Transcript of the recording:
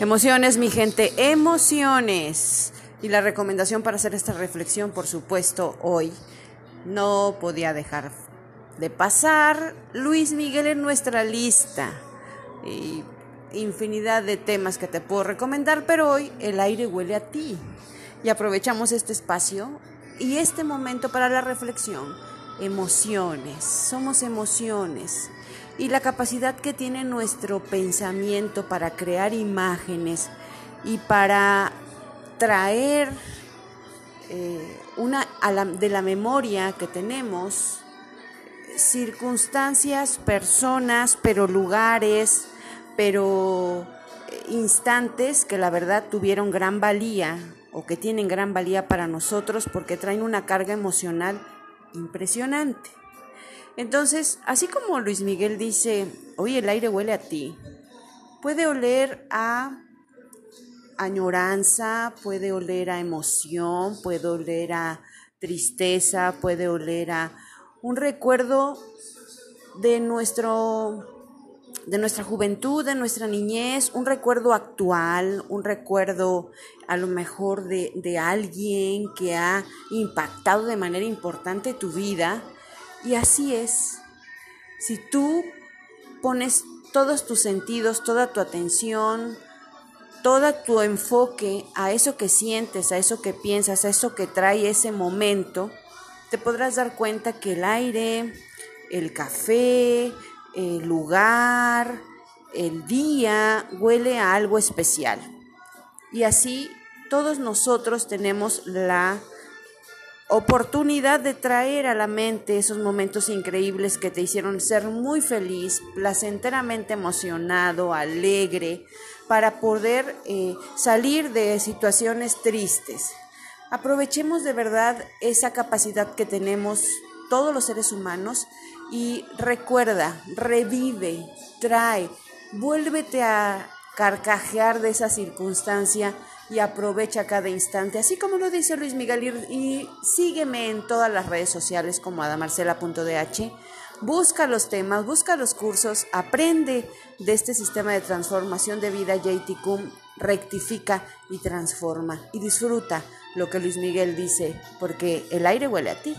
Emociones, mi gente, emociones. Y la recomendación para hacer esta reflexión, por supuesto, hoy no podía dejar de pasar Luis Miguel en nuestra lista. Y infinidad de temas que te puedo recomendar, pero hoy el aire huele a ti. Y aprovechamos este espacio y este momento para la reflexión. Emociones, somos emociones. Y la capacidad que tiene nuestro pensamiento para crear imágenes y para traer eh, una de la memoria que tenemos circunstancias, personas, pero lugares, pero eh, instantes que la verdad tuvieron gran valía o que tienen gran valía para nosotros porque traen una carga emocional impresionante. Entonces, así como Luis Miguel dice, hoy el aire huele a ti, puede oler a añoranza, puede oler a emoción, puede oler a tristeza, puede oler a un recuerdo de nuestro de nuestra juventud, de nuestra niñez, un recuerdo actual, un recuerdo a lo mejor de, de alguien que ha impactado de manera importante tu vida y así es. Si tú pones todos tus sentidos, toda tu atención, todo tu enfoque a eso que sientes, a eso que piensas, a eso que trae ese momento, te podrás dar cuenta que el aire, el café, el lugar, el día huele a algo especial. Y así todos nosotros tenemos la oportunidad de traer a la mente esos momentos increíbles que te hicieron ser muy feliz, placenteramente emocionado, alegre, para poder eh, salir de situaciones tristes. Aprovechemos de verdad esa capacidad que tenemos todos los seres humanos y recuerda, revive, trae, vuélvete a carcajear de esa circunstancia y aprovecha cada instante, así como lo dice Luis Miguel. Y, sígueme en todas las redes sociales como adamarcela.dh. Busca los temas, busca los cursos, aprende de este sistema de transformación de vida JTCUM, rectifica y transforma y disfruta lo que Luis Miguel dice, porque el aire huele a ti.